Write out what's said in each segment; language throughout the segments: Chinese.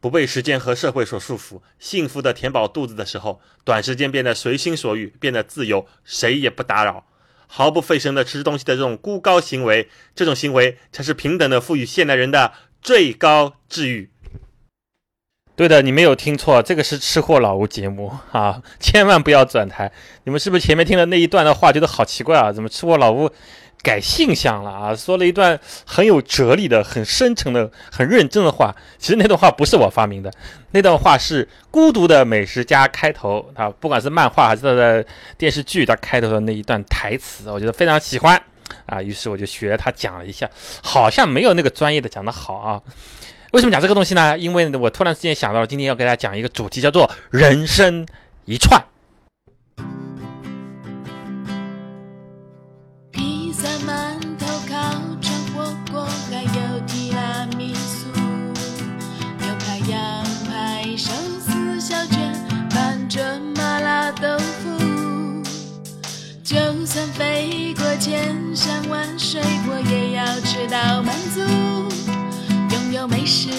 不被时间和社会所束缚，幸福的填饱肚子的时候，短时间变得随心所欲，变得自由，谁也不打扰，毫不费神的吃东西的这种孤高行为，这种行为才是平等的赋予现代人的最高治愈。对的，你没有听错，这个是吃货老吴节目 啊，千万不要转台。你们是不是前面听了那一段的话，觉得好奇怪啊？怎么吃货老吴改性向了啊？说了一段很有哲理的、很深沉的、很认真的话。其实那段话不是我发明的，那段话是《孤独的美食家》开头啊，不管是漫画还是他的电视剧，他开头的那一段台词，我觉得非常喜欢啊。于是我就学他讲了一下，好像没有那个专业的讲的好啊。为什么讲这个东西呢？因为我突然之间想到，今天要给大家讲一个主题，叫做“人生一串”。披萨、馒头、烤串、火锅，还有提拉米苏，牛排、羊排、寿司、小卷、拌着麻辣豆腐。就算飞过千山万水，我也要吃到满足。拥有美食，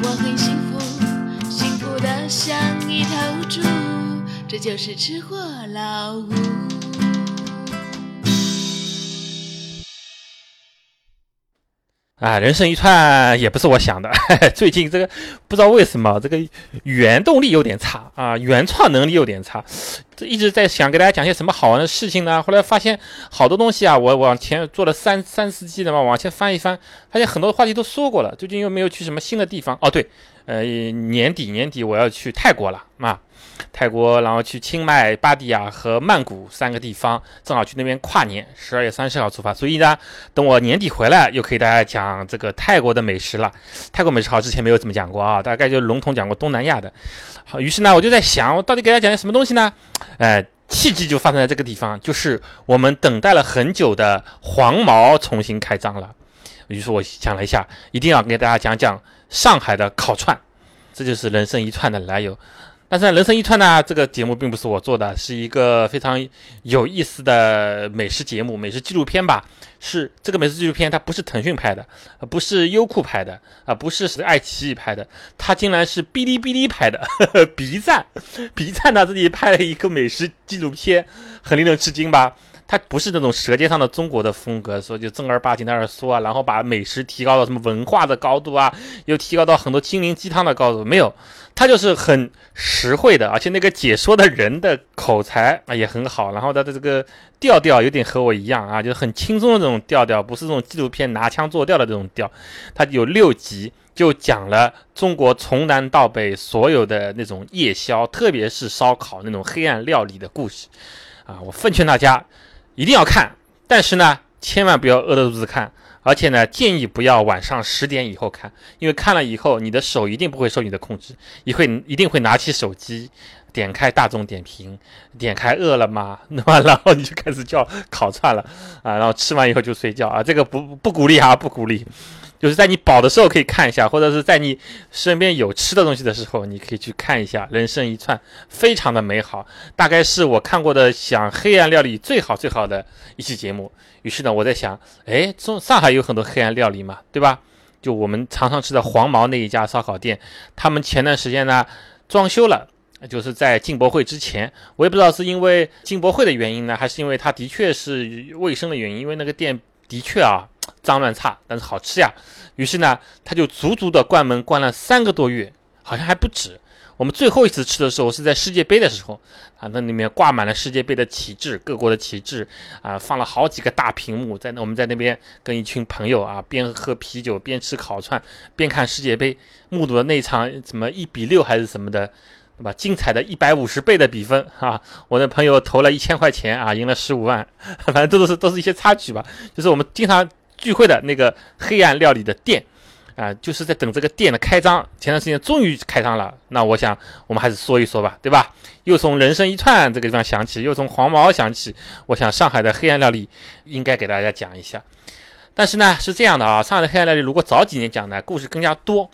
我很幸福，幸福的像一头猪。这就是吃货老吴。啊，人生一串也不是我想的。最近这个不知道为什么这个原动力有点差啊，原创能力有点差。这一直在想给大家讲些什么好玩的事情呢？后来发现好多东西啊，我往前做了三三四季的嘛，往前翻一翻，发现很多话题都说过了。最近又没有去什么新的地方？哦，对，呃，年底年底我要去泰国了啊。泰国，然后去清迈、巴迪亚和曼谷三个地方，正好去那边跨年，十二月三十号出发。所以呢，等我年底回来，又可以大家讲这个泰国的美食了。泰国美食好，之前没有怎么讲过啊，大概就笼统讲过东南亚的。好，于是呢，我就在想，我到底给大家讲些什么东西呢？哎，契机就发生在这个地方，就是我们等待了很久的黄毛重新开张了。于是我想了一下，一定要给大家讲讲上海的烤串，这就是人生一串的来由。但是人生一串呢，这个节目并不是我做的，是一个非常有意思的美食节目、美食纪录片吧。是这个美食纪录片，它不是腾讯拍的，不是优酷拍的，啊，不是是爱奇艺拍的，它竟然是哔哩哔哩拍的呵呵。B 站，B 站呢自己拍了一个美食纪录片，很令人吃惊吧？它不是那种《舌尖上的中国》的风格，说就正儿八经在那儿说啊，然后把美食提高到什么文化的高度啊，又提高到很多心灵鸡汤的高度，没有。他就是很实惠的，而且那个解说的人的口才啊也很好，然后他的这个调调有点和我一样啊，就是很轻松的这种调调，不是这种纪录片拿腔作调的这种调。他有六集，就讲了中国从南到北所有的那种夜宵，特别是烧烤那种黑暗料理的故事啊。我奉劝大家一定要看，但是呢，千万不要饿着肚子看。而且呢，建议不要晚上十点以后看，因为看了以后，你的手一定不会受你的控制，你会一定会拿起手机，点开大众点评，点开饿了么，那么然后你就开始叫 烤串了啊，然后吃完以后就睡觉啊，这个不不鼓励啊，不鼓励。就是在你饱的时候可以看一下，或者是在你身边有吃的东西的时候，你可以去看一下。人生一串，非常的美好，大概是我看过的讲黑暗料理最好最好的一期节目。于是呢，我在想，哎，中上海有很多黑暗料理嘛，对吧？就我们常常吃的黄毛那一家烧烤店，他们前段时间呢装修了，就是在进博会之前，我也不知道是因为进博会的原因呢，还是因为它的确是卫生的原因，因为那个店的确啊。脏乱差，但是好吃呀。于是呢，他就足足的关门关了三个多月，好像还不止。我们最后一次吃的时候是在世界杯的时候啊，那里面挂满了世界杯的旗帜，各国的旗帜啊，放了好几个大屏幕，在那我们在那边跟一群朋友啊，边喝啤酒边吃烤串边看世界杯，目睹了那场什么一比六还是什么的，对吧？精彩的一百五十倍的比分啊！我的朋友投了一千块钱啊，赢了十五万，反正这都是都是一些插曲吧，就是我们经常。聚会的那个黑暗料理的店，啊，就是在等这个店的开张。前段时间终于开张了，那我想我们还是说一说吧，对吧？又从人生一串这个地方想起，又从黄毛想起，我想上海的黑暗料理应该给大家讲一下。但是呢，是这样的啊，上海的黑暗料理如果早几年讲呢故事更加多，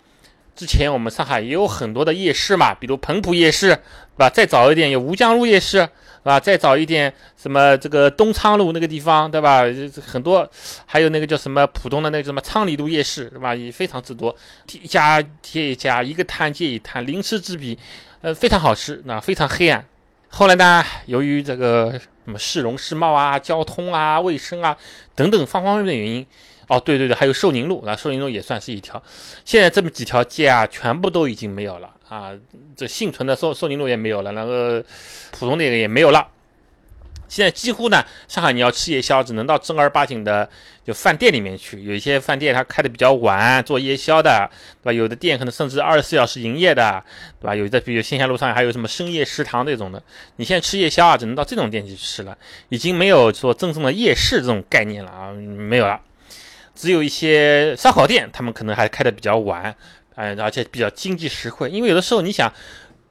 之前我们上海也有很多的夜市嘛，比如彭浦夜市，对吧？再早一点有吴江路夜市，吧？再早一点什么这个东昌路那个地方，对吧？很多，还有那个叫什么浦东的那个什么昌黎路夜市，对吧？也非常之多，一家接一家，一个摊接一摊，鳞次栉比，呃，非常好吃，那非常黑暗。后来呢，由于这个什么市容市貌啊、交通啊、卫生啊等等方方面面的原因。哦，对对对，还有寿宁路那，寿宁路也算是一条。现在这么几条街啊，全部都已经没有了啊。这幸存的寿寿宁路也没有了，那个浦东那个也没有了。现在几乎呢，上海你要吃夜宵，只能到正儿八经的就饭店里面去。有一些饭店它开的比较晚，做夜宵的，对吧？有的店可能甚至二十四小时营业的，对吧？有的比如线下路上还有什么深夜食堂这种的。你现在吃夜宵啊，只能到这种店去吃了，已经没有说真正的夜市这种概念了啊，没有了。只有一些烧烤店，他们可能还开的比较晚，哎，而且比较经济实惠。因为有的时候你想，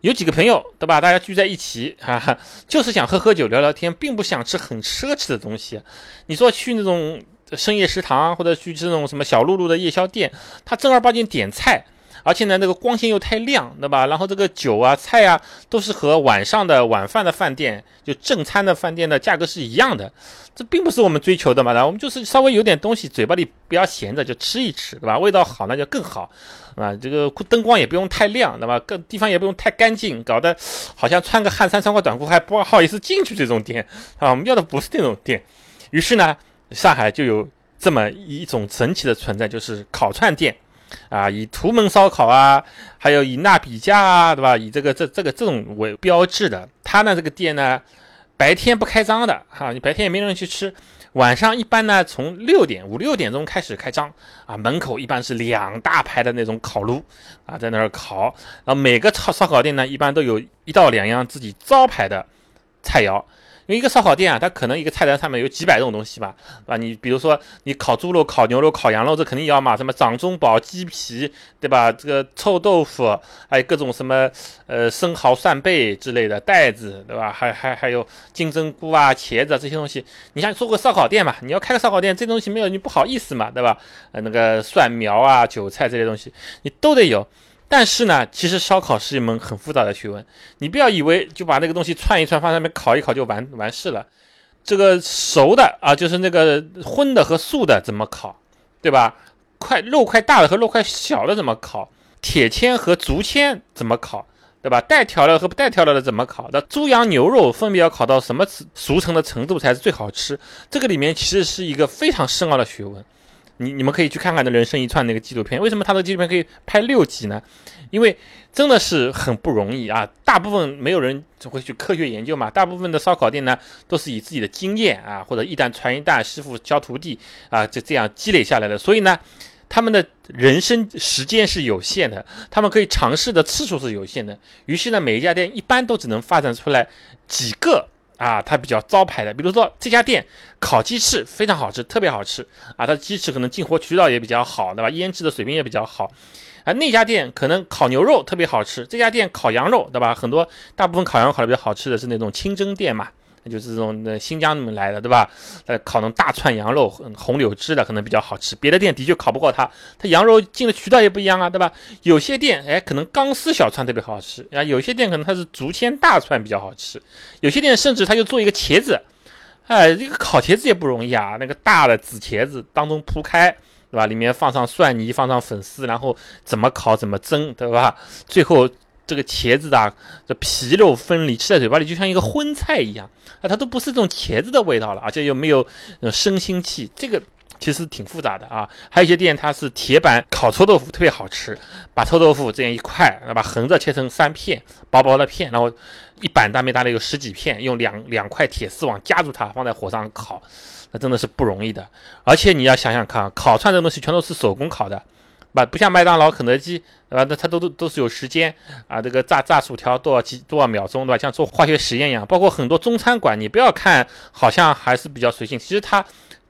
有几个朋友，对吧？大家聚在一起，哈哈，就是想喝喝酒、聊聊天，并不想吃很奢侈的东西。你说去那种深夜食堂，或者去这种什么小露露的夜宵店，他正儿八经点菜。而且呢，那个光线又太亮，对吧？然后这个酒啊、菜啊，都是和晚上的晚饭的饭店，就正餐的饭店的价格是一样的。这并不是我们追求的嘛，然后我们就是稍微有点东西，嘴巴里不要闲着，就吃一吃，对吧？味道好那就更好，啊，这个灯光也不用太亮，对吧？各地方也不用太干净，搞得好像穿个汗衫、穿个短裤还不好意思进去这种店，啊，我们要的不是那种店。于是呢，上海就有这么一种神奇的存在，就是烤串店。啊，以图门烧烤啊，还有以纳比家啊，对吧？以这个这这个这种为标志的，他呢这个店呢，白天不开张的哈，你白天也没人去吃，晚上一般呢从六点五六点钟开始开张啊，门口一般是两大排的那种烤炉啊，在那儿烤，然后每个烧烧烤店呢一般都有一到两样自己招牌的菜肴。因为一个烧烤店啊，它可能一个菜单上面有几百种东西吧，啊，你比如说你烤猪肉、烤牛肉、烤羊肉，这肯定要嘛，什么掌中宝、鸡皮，对吧？这个臭豆腐，还有各种什么呃生蚝、扇贝之类的袋子，对吧？还还还有金针菇啊、茄子这些东西。你像做个烧烤店嘛，你要开个烧烤店，这东西没有你不好意思嘛，对吧？呃，那个蒜苗啊、韭菜这些东西你都得有。但是呢，其实烧烤是一门很复杂的学问。你不要以为就把那个东西串一串放上面烤一烤就完完事了。这个熟的啊，就是那个荤的和素的怎么烤，对吧？块肉块大的和肉块小的怎么烤？铁签和竹签怎么烤，对吧？带调料和不带调料的怎么烤？那猪羊牛肉分别要烤到什么熟成的程度才是最好吃？这个里面其实是一个非常深奥的学问。你你们可以去看看那人生一串那个纪录片，为什么他的纪录片可以拍六集呢？因为真的是很不容易啊！大部分没有人会去科学研究嘛，大部分的烧烤店呢都是以自己的经验啊，或者一代传一代，师傅教徒弟啊，就这样积累下来的。所以呢，他们的人生时间是有限的，他们可以尝试的次数是有限的。于是呢，每一家店一般都只能发展出来几个。啊，它比较招牌的，比如说这家店烤鸡翅非常好吃，特别好吃啊！它的鸡翅可能进货渠道也比较好，对吧？腌制的水平也比较好。啊，那家店可能烤牛肉特别好吃，这家店烤羊肉，对吧？很多大部分烤羊肉烤的比较好吃的是那种清真店嘛。就是这种那新疆那边来的，对吧？呃，烤那种大串羊肉，红柳枝的可能比较好吃。别的店的确烤不过它，它羊肉进的渠道也不一样啊，对吧？有些店哎，可能钢丝小串特别好吃啊，有些店可能它是竹签大串比较好吃，有些店甚至它就做一个茄子，哎，这个烤茄子也不容易啊，那个大的紫茄子当中铺开，对吧？里面放上蒜泥，放上粉丝，然后怎么烤怎么蒸，对吧？最后。这个茄子的这皮肉分离，吃在嘴巴里就像一个荤菜一样啊，它都不是这种茄子的味道了，而且又没有生腥气，这个其实挺复杂的啊。还有一些店它是铁板烤臭豆腐，特别好吃，把臭豆腐这样一块，把横着切成三片，薄薄的片，然后一板大面大的有十几片，用两两块铁丝网夹住它，放在火上烤，那真的是不容易的。而且你要想想看，烤串这东西全都是手工烤的。不不像麦当劳、肯德基，对吧？那它都都都是有时间啊。这个炸炸薯条多少几多少秒钟，对吧？像做化学实验一样。包括很多中餐馆，你不要看好像还是比较随性，其实它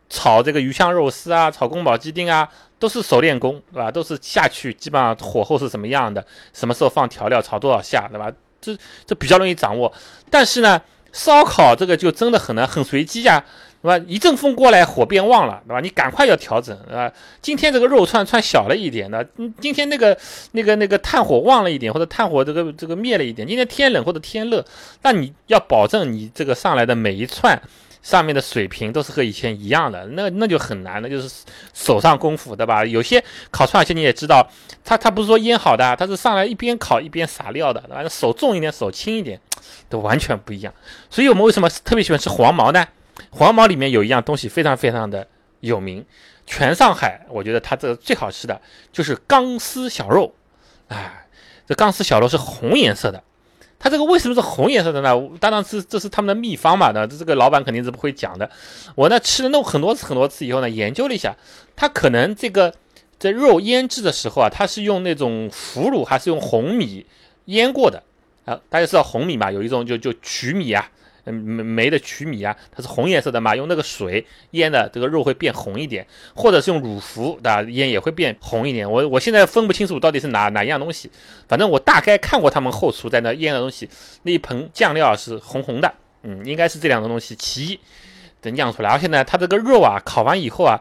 炒这个鱼香肉丝啊，炒宫保鸡丁啊，都是熟练工，对吧？都是下去基本上火候是什么样的，什么时候放调料，炒多少下，对吧？这这比较容易掌握。但是呢，烧烤这个就真的很难，很随机呀。对吧？一阵风过来，火变旺了，对吧？你赶快要调整，对吧？今天这个肉串串小了一点的，嗯，今天那个那个那个炭火旺了一点，或者炭火这个这个灭了一点，今天天冷或者天热，那你要保证你这个上来的每一串上面的水平都是和以前一样的，那那就很难了，就是手上功夫，对吧？有些烤串其实你也知道，它它不是说腌好的，它是上来一边烤一边撒料的，对吧？手重一点，手轻一点，都完全不一样。所以我们为什么特别喜欢吃黄毛呢？黄毛里面有一样东西非常非常的有名，全上海我觉得它这个最好吃的就是钢丝小肉，哎，这钢丝小肉是红颜色的，它这个为什么是红颜色的呢？当然是这是他们的秘方嘛，那这这个老板肯定是不会讲的。我呢吃了那很多次很多次以后呢，研究了一下，它可能这个在肉腌制的时候啊，它是用那种腐乳还是用红米腌过的啊？大家知道红米嘛？有一种就就曲米啊。嗯，没没的曲米啊，它是红颜色的嘛，用那个水腌的，这个肉会变红一点，或者是用乳腐的腌也会变红一点。我我现在分不清楚到底是哪哪一样东西，反正我大概看过他们后厨在那腌的东西，那一盆酱料是红红的，嗯，应该是这两种东西其一的酿出来。而且呢，它这个肉啊，烤完以后啊，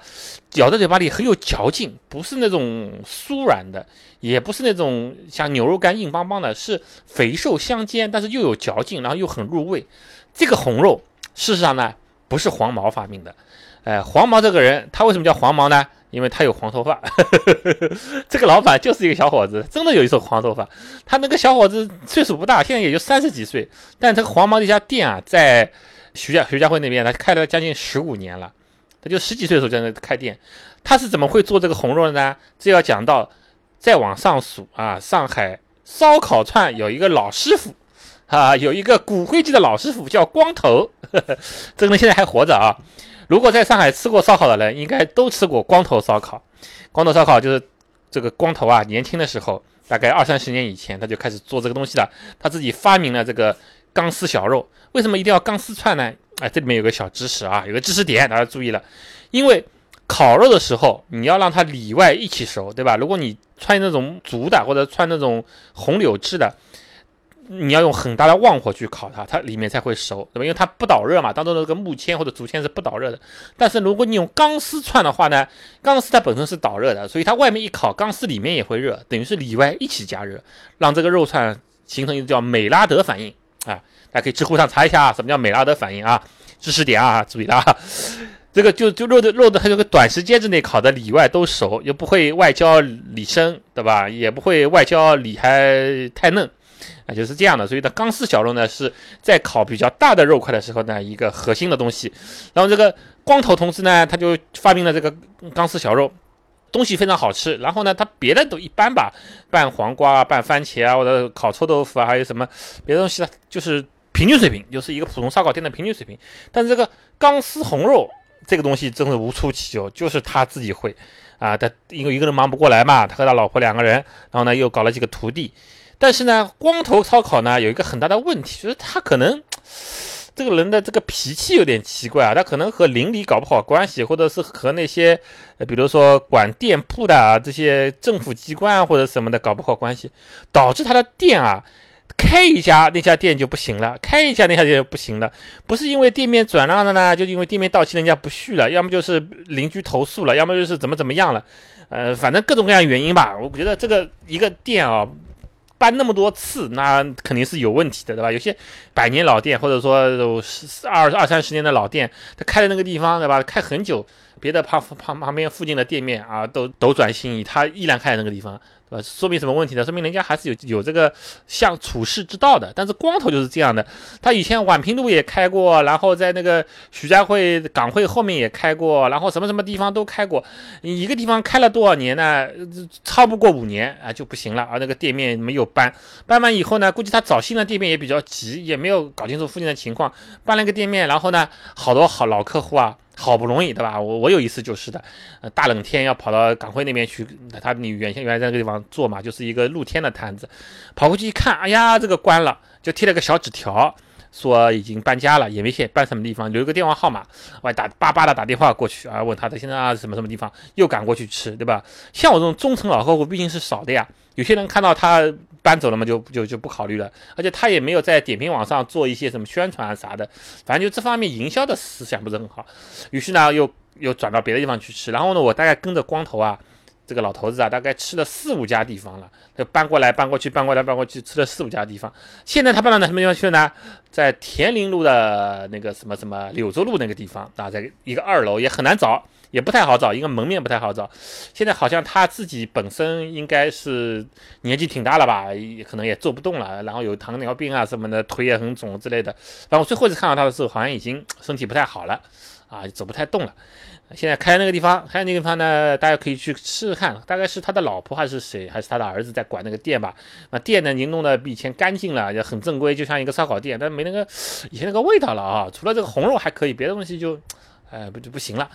咬在嘴巴里很有嚼劲，不是那种酥软的，也不是那种像牛肉干硬邦邦的，是肥瘦相间，但是又有嚼劲，然后又很入味。这个红肉，事实上呢，不是黄毛发明的。哎，黄毛这个人，他为什么叫黄毛呢？因为他有黄头发。这个老板就是一个小伙子，真的有一手黄头发。他那个小伙子岁数不大，现在也就三十几岁。但这个黄毛这家店啊，在徐家徐家汇那边，他开了将近十五年了。他就十几岁的时候在那开店。他是怎么会做这个红肉的呢？这要讲到再往上数啊，上海烧烤串有一个老师傅。啊，有一个骨灰级的老师傅叫光头，这个人现在还活着啊。如果在上海吃过烧烤的人，应该都吃过光头烧烤。光头烧烤就是这个光头啊，年轻的时候，大概二三十年以前，他就开始做这个东西了。他自己发明了这个钢丝小肉。为什么一定要钢丝串呢？哎，这里面有个小知识啊，有个知识点，大家注意了。因为烤肉的时候，你要让它里外一起熟，对吧？如果你穿那种竹的或者穿那种红柳制的。你要用很大的旺火去烤它，它里面才会熟，对吧？因为它不导热嘛，当中的这个木签或者竹签是不导热的。但是如果你用钢丝串的话呢，钢丝它本身是导热的，所以它外面一烤，钢丝里面也会热，等于是里外一起加热，让这个肉串形成一个叫美拉德反应啊。大家可以知乎上查一下啊，什么叫美拉德反应啊？知识点啊，注意了啊。这个就就肉的肉的，它这个短时间之内烤的里外都熟，又不会外焦里生，对吧？也不会外焦里还太嫩。啊，就是这样的，所以呢，钢丝小肉呢是在烤比较大的肉块的时候呢一个核心的东西。然后这个光头同志呢，他就发明了这个钢丝小肉，东西非常好吃。然后呢，他别的都一般吧，拌黄瓜啊、拌番茄啊，或者烤臭豆腐啊，还有什么别的东西呢，就是平均水平，就是一个普通烧烤店的平均水平。但是这个钢丝红肉这个东西真是无出其右，就是他自己会啊，他因为一个人忙不过来嘛，他和他老婆两个人，然后呢又搞了几个徒弟。但是呢，光头烧烤呢有一个很大的问题，就是他可能 这个人的这个脾气有点奇怪啊，他可能和邻里搞不好关系，或者是和那些，呃，比如说管店铺的啊这些政府机关啊或者什么的搞不好关系，导致他的店啊开一家那家店就不行了，开一家那家店就不行了，不是因为店面转让了呢，就因为店面到期人家不续了，要么就是邻居投诉了，要么就是怎么怎么样了，呃，反正各种各样原因吧。我觉得这个一个店啊。搬那么多次，那肯定是有问题的，对吧？有些百年老店，或者说有二二三十年的老店，他开的那个地方，对吧？开很久，别的旁旁旁边附近的店面啊，都斗转星移，他依然开在那个地方。呃，说明什么问题呢？说明人家还是有有这个像处世之道的。但是光头就是这样的，他以前宛平路也开过，然后在那个徐家汇港汇后面也开过，然后什么什么地方都开过。一个地方开了多少年呢？超不过五年啊就不行了。而那个店面没有搬，搬完以后呢，估计他找新的店面也比较急，也没有搞清楚附近的情况，搬了个店面，然后呢，好多好老客户啊。好不容易，对吧？我我有一次就是的，呃，大冷天要跑到港汇那边去，他你原先原来在那个地方做嘛，就是一个露天的摊子，跑过去一看，哎呀，这个关了，就贴了个小纸条，说已经搬家了，也没写搬什么地方，留个电话号码，我还打巴巴的打电话过去啊，问他的现在啊什么什么地方，又赶过去吃，对吧？像我这种中层老客户毕竟是少的呀，有些人看到他搬走了嘛，就就就不考虑了。而且他也没有在点评网上做一些什么宣传啊啥的，反正就这方面营销的思想不是很好。于是呢，又又转到别的地方去吃。然后呢，我大概跟着光头啊。这个老头子啊，大概吃了四五家地方了，就搬过来搬过去，搬过来搬过去，吃了四五家地方。现在他搬到哪什么地方去了呢？在田林路的那个什么什么柳州路那个地方啊，在一个二楼，也很难找，也不太好找，一个门面不太好找。现在好像他自己本身应该是年纪挺大了吧，也可能也做不动了，然后有糖尿病啊什么的，腿也很肿之类的。然后最后一次看到他的时候，好像已经身体不太好了，啊，走不太动了。现在开那个地方，开那个地方呢，大家可以去试试看。大概是他的老婆还是谁，还是他的儿子在管那个店吧？那店呢，您弄得比以前干净了，也很正规，就像一个烧烤店，但没那个以前那个味道了啊。除了这个红肉还可以，别的东西就，哎，不就不行了。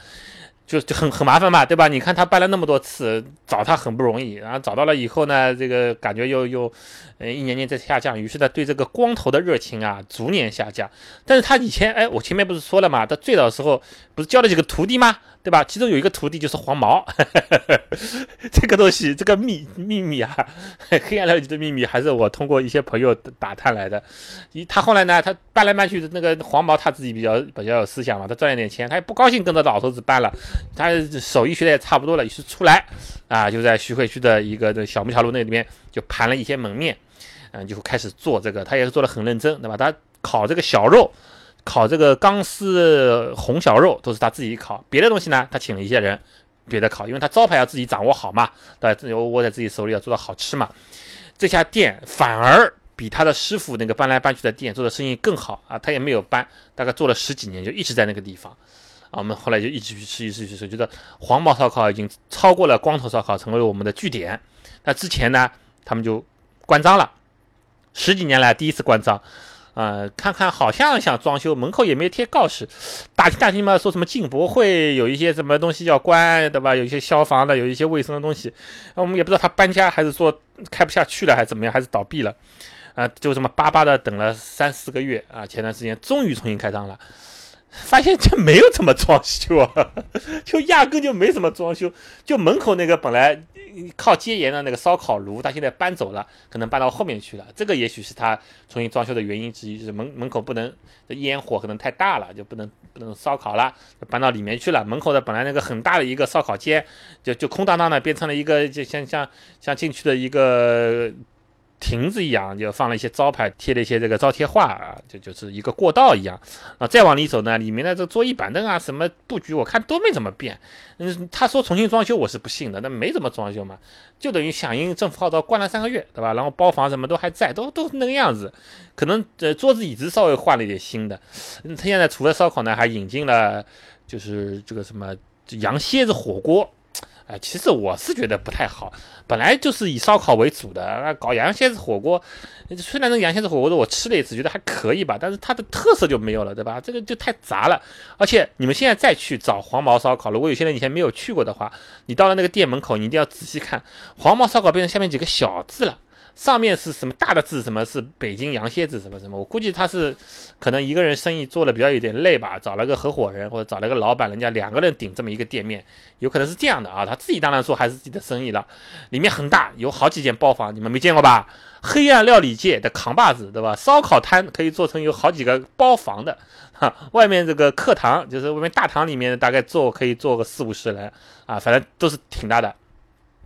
就就很很麻烦嘛，对吧？你看他搬了那么多次，找他很不容易，然后找到了以后呢，这个感觉又又，呃，一年年在下降，于是呢，对这个光头的热情啊，逐年下降。但是他以前，哎，我前面不是说了嘛，他最早的时候不是教了几个徒弟吗？对吧？其中有一个徒弟就是黄毛，这个东西，这个秘秘密啊，黑暗料理的秘密，还是我通过一些朋友打探来的。一他后来呢，他搬来搬去的那个黄毛，他自己比较比较有思想嘛，他赚了点钱，他也不高兴跟着老头子搬了，他手艺学的也差不多了，于是出来啊，就在徐汇区的一个的小木桥路那里面就盘了一些门面，嗯，就开始做这个，他也是做的很认真，对吧？他烤这个小肉。烤这个钢丝红小肉都是他自己烤，别的东西呢，他请了一些人别的烤，因为他招牌要自己掌握好嘛，对，握在自己手里要做到好吃嘛。这家店反而比他的师傅那个搬来搬去的店做的生意更好啊，他也没有搬，大概做了十几年就一直在那个地方啊。我们后来就一直去吃，一直去吃，觉得黄毛烧烤已经超过了光头烧烤，成为我们的据点。那之前呢，他们就关张了，十几年来第一次关张。呃，看看好像想装修，门口也没贴告示，打听打听嘛，说什么进博会有一些什么东西要关，对吧？有一些消防的，有一些卫生的东西，那我们也不知道他搬家还是说开不下去了，还是怎么样，还是倒闭了，啊，就这么巴巴的等了三四个月啊，前段时间终于重新开张了。发现这没有怎么装修啊，就压根就没怎么装修。就门口那个本来靠街沿的那个烧烤炉，他现在搬走了，可能搬到后面去了。这个也许是他重新装修的原因之一，就是门门口不能烟火可能太大了，就不能不能烧烤了，搬到里面去了。门口的本来那个很大的一个烧烤间，就就空荡荡的，变成了一个就像像像进去的一个。亭子一样，就放了一些招牌，贴了一些这个招贴画啊，就就是一个过道一样啊。再往里走呢，里面的这桌椅板凳啊，什么布局，我看都没怎么变。嗯，他说重新装修，我是不信的，那没怎么装修嘛，就等于响应政府号召关了三个月，对吧？然后包房什么都还在，都都是那个样子。可能呃桌子椅子稍微换了一点新的。他现在除了烧烤呢，还引进了就是这个什么羊蝎子火锅。哎，其实我是觉得不太好。本来就是以烧烤为主的，那搞羊蝎子火锅，虽然那个羊蝎子火锅的我吃了一次，觉得还可以吧，但是它的特色就没有了，对吧？这个就太杂了。而且你们现在再去找黄毛烧烤，如果有些人以前没有去过的话，你到了那个店门口，你一定要仔细看，黄毛烧烤变成下面几个小字了。上面是什么大的字？什么是北京羊蝎子？什么什么？我估计他是可能一个人生意做的比较有点累吧，找了个合伙人或者找了个老板，人家两个人顶这么一个店面，有可能是这样的啊。他自己当然说还是自己的生意了，里面很大，有好几间包房，你们没见过吧？黑暗料理界的扛把子，对吧？烧烤摊可以做成有好几个包房的，哈，外面这个客堂就是外面大堂里面大概坐可以坐个四五十人啊，反正都是挺大的。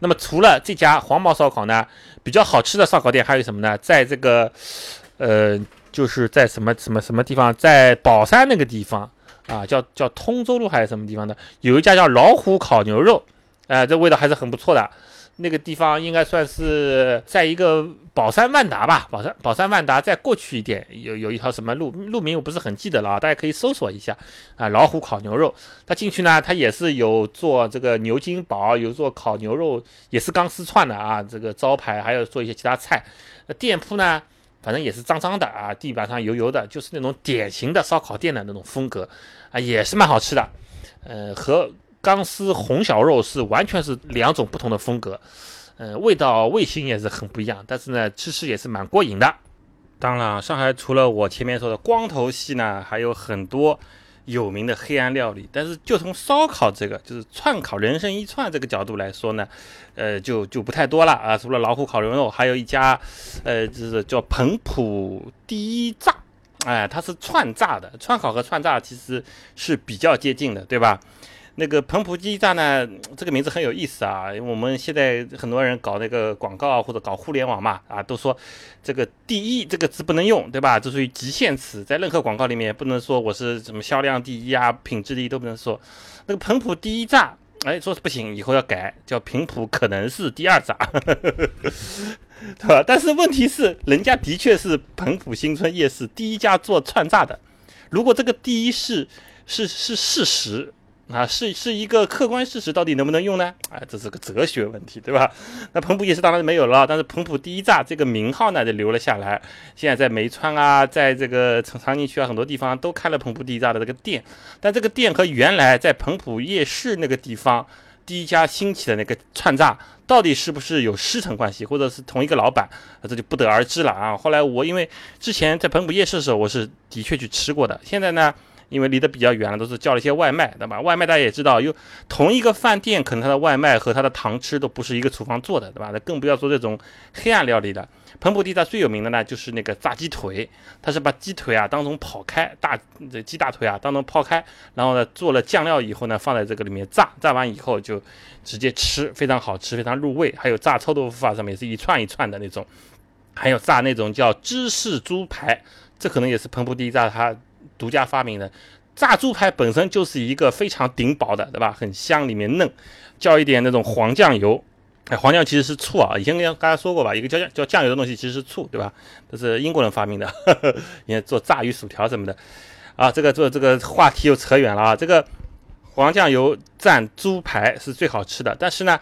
那么除了这家黄毛烧烤呢，比较好吃的烧烤店还有什么呢？在这个，呃，就是在什么什么什么地方，在宝山那个地方啊，叫叫通州路还是什么地方的，有一家叫老虎烤牛肉，呃，这味道还是很不错的。那个地方应该算是在一个宝山万达吧，宝山宝山万达再过去一点，有有一条什么路路名我不是很记得了啊，大家可以搜索一下啊。老虎烤牛肉，它进去呢，它也是有做这个牛筋堡，有做烤牛肉，也是钢丝串的啊，这个招牌还有做一些其他菜。店铺呢，反正也是脏脏的啊，地板上油油的，就是那种典型的烧烤店的那种风格啊，也是蛮好吃的，呃和。钢丝红小肉是完全是两种不同的风格，嗯，味道味型也是很不一样，但是呢，吃吃也是蛮过瘾的。当然，上海除了我前面说的光头系呢，还有很多有名的黑暗料理。但是就从烧烤这个，就是串烤人参一串这个角度来说呢，呃，就就不太多了啊。除了老虎烤牛肉，还有一家，呃，就是叫彭浦第一炸，哎，它是串炸的，串烤和串炸其实是比较接近的，对吧？那个彭浦第一炸呢，这个名字很有意思啊。因为我们现在很多人搞那个广告或者搞互联网嘛，啊，都说这个“第一”这个字不能用，对吧？这属于极限词，在任何广告里面不能说我是什么销量第一啊、品质第一都不能说。那个彭浦第一炸，哎，说是不行，以后要改，叫平浦可能是第二炸，对吧？但是问题是，人家的确是彭浦新村夜市第一家做串炸的。如果这个第一是是是事实。啊，是是一个客观事实，到底能不能用呢？啊，这是个哲学问题，对吧？那彭浦夜市当然没有了，但是彭浦第一炸这个名号呢就留了下来。现在在梅川啊，在这个长宁区啊，很多地方都开了彭浦第一炸的这个店。但这个店和原来在彭浦夜市那个地方第一家兴起的那个串炸，到底是不是有师承关系，或者是同一个老板，这就不得而知了啊。后来我因为之前在彭浦夜市的时候，我是的确去吃过的。现在呢？因为离得比较远了，都是叫了一些外卖，对吧？外卖大家也知道，有同一个饭店，可能它的外卖和它的堂吃都不是一个厨房做的，对吧？那更不要说这种黑暗料理的。彭浦地炸最有名的呢，就是那个炸鸡腿，它是把鸡腿啊当中剖开，大这鸡大腿啊当中剖开，然后呢做了酱料以后呢放在这个里面炸，炸完以后就直接吃，非常好吃，非常入味。还有炸臭豆腐啊，上面是一串一串的那种，还有炸那种叫芝士猪排，这可能也是彭浦第一炸它。独家发明的炸猪排本身就是一个非常顶饱的，对吧？很香，里面嫩，浇一点那种黄酱油。哎，黄酱其实是醋啊。以前跟大家说过吧，一个叫叫酱油的东西其实是醋，对吧？这是英国人发明的，你看做炸鱼薯条什么的。啊，这个做这个话题又扯远了啊。这个黄酱油蘸猪排是最好吃的，但是呢，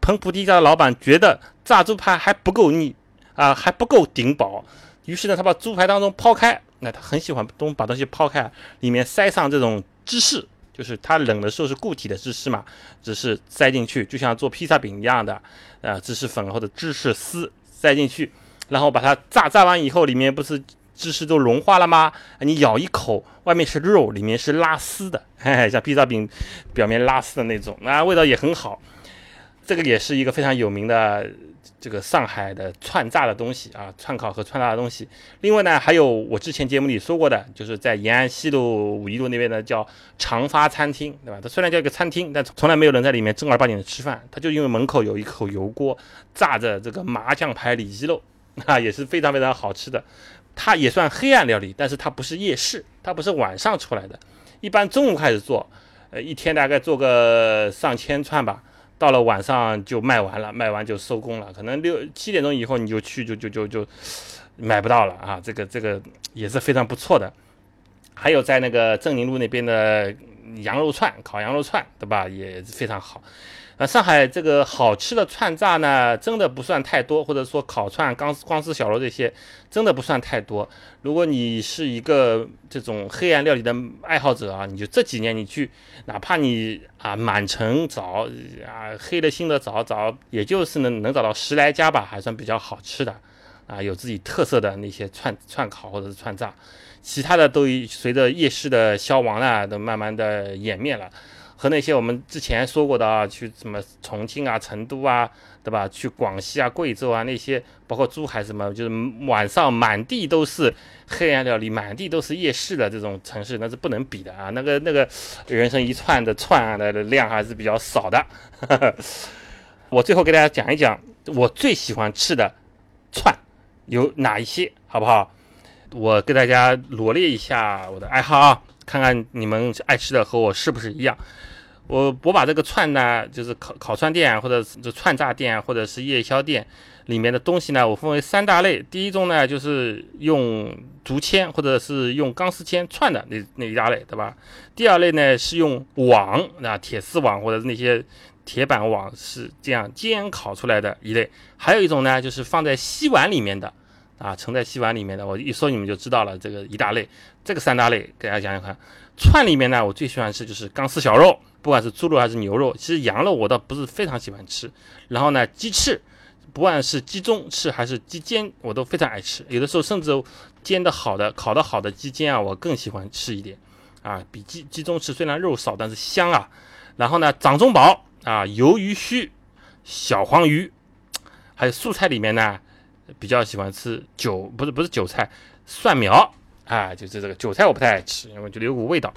彭浦第一家的老板觉得炸猪排还不够腻啊，还不够顶饱，于是呢，他把猪排当中抛开。那他很喜欢东把东西抛开，里面塞上这种芝士，就是它冷的时候是固体的芝士嘛，芝士塞进去，就像做披萨饼一样的，啊，芝士粉或者芝士丝塞进去，然后把它炸，炸完以后里面不是芝士都融化了吗？你咬一口，外面是肉，里面是拉丝的，嘿 嘿，像披萨饼表面拉丝的那种，那味道也很好。这个也是一个非常有名的。这个上海的串炸的东西啊，串烤和串炸的东西。另外呢，还有我之前节目里说过的，就是在延安西路五一路那边的叫长发餐厅，对吧？它虽然叫一个餐厅，但从来没有人在里面正儿八经的吃饭。它就因为门口有一口油锅，炸着这个麻酱排里脊肉，啊，也是非常非常好吃的。它也算黑暗料理，但是它不是夜市，它不是晚上出来的，一般中午开始做，呃，一天大概做个上千串吧。到了晚上就卖完了，卖完就收工了。可能六七点钟以后你就去就就就就买不到了啊！这个这个也是非常不错的。还有在那个正宁路那边的羊肉串，烤羊肉串，对吧？也非常好。那上海这个好吃的串炸呢，真的不算太多，或者说烤串、钢丝光丝小楼这些，真的不算太多。如果你是一个这种黑暗料理的爱好者啊，你就这几年你去，哪怕你啊满城找啊黑的心的找找，也就是能能找到十来家吧，还算比较好吃的啊，有自己特色的那些串串烤或者是串炸，其他的都随着夜市的消亡了，都慢慢的湮灭了。和那些我们之前说过的啊，去什么重庆啊、成都啊，对吧？去广西啊、贵州啊那些，包括珠海什么，就是晚上满地都是黑暗料理，满地都是夜市的这种城市，那是不能比的啊。那个那个人生一串的串的量还是比较少的。我最后给大家讲一讲我最喜欢吃的串有哪一些，好不好？我给大家罗列一下我的爱好啊，看看你们爱吃的和我是不是一样。我我把这个串呢，就是烤烤串店或者就串炸店或者是夜宵店里面的东西呢，我分为三大类。第一种呢，就是用竹签或者是用钢丝签串的那那一大类，对吧？第二类呢是用网，那铁丝网或者那些铁板网是这样煎烤出来的一类。还有一种呢，就是放在锡碗里面的，啊，盛在锡碗里面的。我一说你们就知道了，这个一大类。这个三大类给大家讲讲看。串里面呢，我最喜欢吃就是钢丝小肉。不管是猪肉还是牛肉，其实羊肉我倒不是非常喜欢吃。然后呢，鸡翅，不管是鸡中翅还是鸡尖，我都非常爱吃。有的时候甚至煎的好的、烤的好的鸡尖啊，我更喜欢吃一点。啊，比鸡鸡中翅虽然肉少，但是香啊。然后呢，掌中宝啊，鱿鱼须、小黄鱼，还有素菜里面呢，比较喜欢吃韭，不是不是韭菜，蒜苗啊，就是这个韭菜我不太爱吃，因为觉得有股味道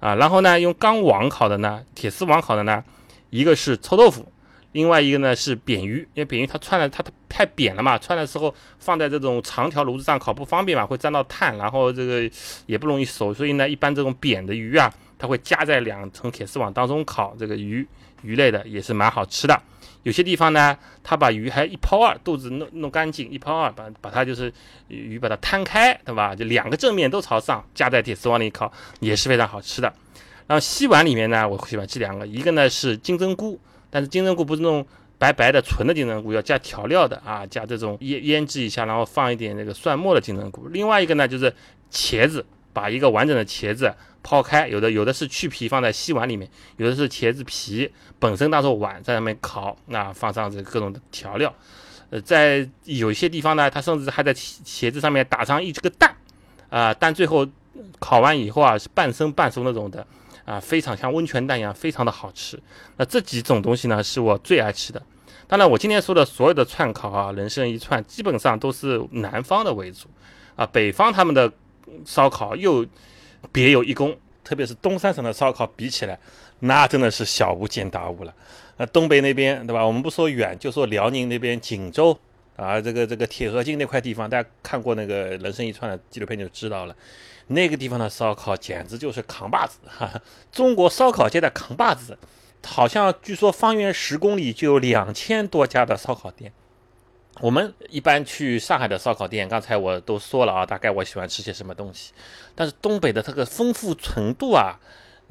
啊。然后呢，用钢网烤的呢，铁丝网烤的呢，一个是臭豆腐。另外一个呢是扁鱼，因为扁鱼它串的它太扁了嘛，串的时候放在这种长条炉子上烤不方便嘛，会沾到炭，然后这个也不容易熟，所以呢，一般这种扁的鱼啊，它会夹在两层铁丝网当中烤，这个鱼鱼类的也是蛮好吃的。有些地方呢，它把鱼还一抛二，肚子弄弄干净，一抛二把把它就是鱼把它摊开，对吧？就两个正面都朝上，夹在铁丝网里烤也是非常好吃的。然后西碗里面呢，我喜欢吃两个，一个呢是金针菇。但是金针菇不是那种白白的纯的金针菇，要加调料的啊，加这种腌腌制一下，然后放一点那个蒜末的金针菇。另外一个呢就是茄子，把一个完整的茄子抛开，有的有的是去皮放在细碗里面，有的是茄子皮本身当做碗在上面烤，那放上这各种的调料。呃，在有一些地方呢，它甚至还在茄子上面打上一这个蛋啊，但最后烤完以后啊是半生半熟那种的。啊，非常像温泉蛋一样，非常的好吃。那这几种东西呢，是我最爱吃的。当然，我今天说的所有的串烤啊，人生一串，基本上都是南方的为主。啊，北方他们的烧烤又别有一功，特别是东三省的烧烤比起来，那真的是小巫见大巫了。那东北那边，对吧？我们不说远，就说辽宁那边锦州啊，这个这个铁合金那块地方，大家看过那个人生一串的纪录片就知道了。那个地方的烧烤简直就是扛把子，哈哈，中国烧烤界的扛把子，好像据说方圆十公里就有两千多家的烧烤店。我们一般去上海的烧烤店，刚才我都说了啊，大概我喜欢吃些什么东西，但是东北的这个丰富程度啊。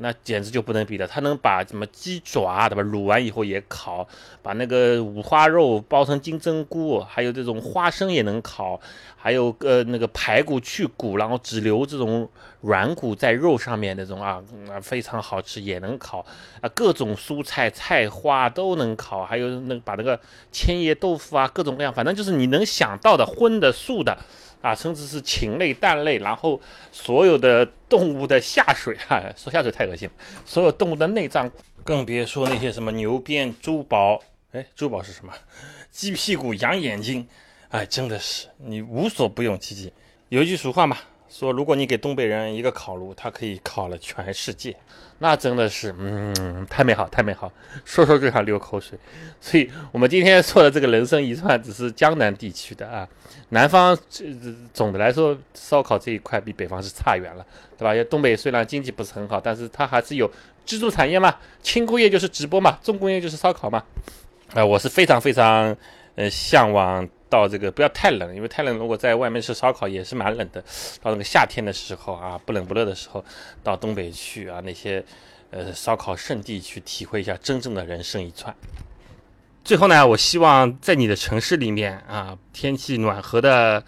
那简直就不能比了，他能把什么鸡爪对吧，卤完以后也烤，把那个五花肉包成金针菇，还有这种花生也能烤，还有呃那个排骨去骨，然后只留这种软骨在肉上面那种啊，啊非常好吃也能烤啊，各种蔬菜菜花都能烤，还有那把那个千叶豆腐啊，各种各样，反正就是你能想到的荤的素的。啊，甚至是禽类、蛋类，然后所有的动物的下水，哈，说下水太恶心了。所有动物的内脏，更别说那些什么牛鞭、猪宝，哎，猪宝是什么？鸡屁股、羊眼睛，哎，真的是你无所不用其极。有一句俗话嘛。说，如果你给东北人一个烤炉，他可以烤了全世界，那真的是，嗯，太美好，太美好，说说就想流口水。所以，我们今天说的这个人生一串，只是江南地区的啊，南方这总的来说，烧烤这一块比北方是差远了，对吧？东北虽然经济不是很好，但是它还是有支柱产业嘛，轻工业就是直播嘛，重工业就是烧烤嘛。啊，我是非常非常，呃，向往。到这个不要太冷，因为太冷，如果在外面吃烧烤也是蛮冷的。到那个夏天的时候啊，不冷不热的时候，到东北去啊，那些呃烧烤圣地去体会一下真正的人生一串。最后呢，我希望在你的城市里面啊，天气暖和的。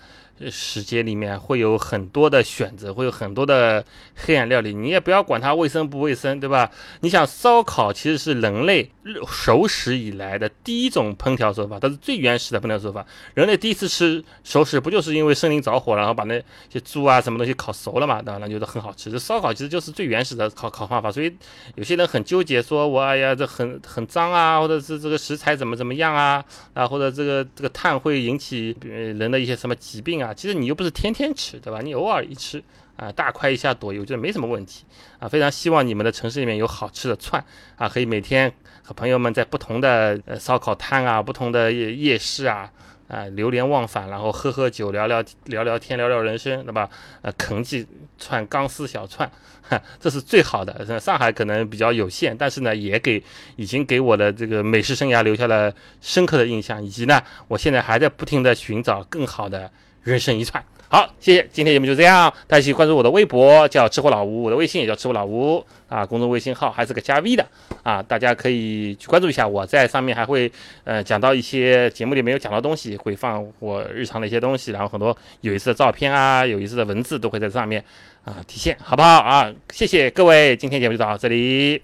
时间里面会有很多的选择，会有很多的黑暗料理，你也不要管它卫生不卫生，对吧？你想烧烤其实是人类熟食以来的第一种烹调手法，它是最原始的烹调手法。人类第一次吃熟食，不就是因为森林着火了，然后把那些猪啊什么东西烤熟了嘛？当然觉得很好吃。这烧烤其实就是最原始的烤烤方法。所以有些人很纠结，说我哎呀这很很脏啊，或者是这个食材怎么怎么样啊啊，或者这个这个碳会引起人的一些什么疾病啊？其实你又不是天天吃，对吧？你偶尔一吃啊，大块一下躲油，我觉得没什么问题啊。非常希望你们的城市里面有好吃的串啊，可以每天和朋友们在不同的呃烧烤摊啊、不同的夜夜市啊啊流连忘返，然后喝喝酒、聊聊聊聊天、聊聊人生，对吧？呃，啃几串钢丝小串，这是最好的。上海可能比较有限，但是呢，也给已经给我的这个美食生涯留下了深刻的印象，以及呢，我现在还在不停的寻找更好的。人生一串，好，谢谢，今天节目就这样，大家请关注我的微博，叫吃货老吴，我的微信也叫吃货老吴啊，公众微信号还是个加 V 的啊，大家可以去关注一下，我在上面还会呃讲到一些节目里没有讲到东西，会放我日常的一些东西，然后很多有意思的照片啊，有意思的文字都会在上面啊体现，好不好啊？谢谢各位，今天节目就到这里。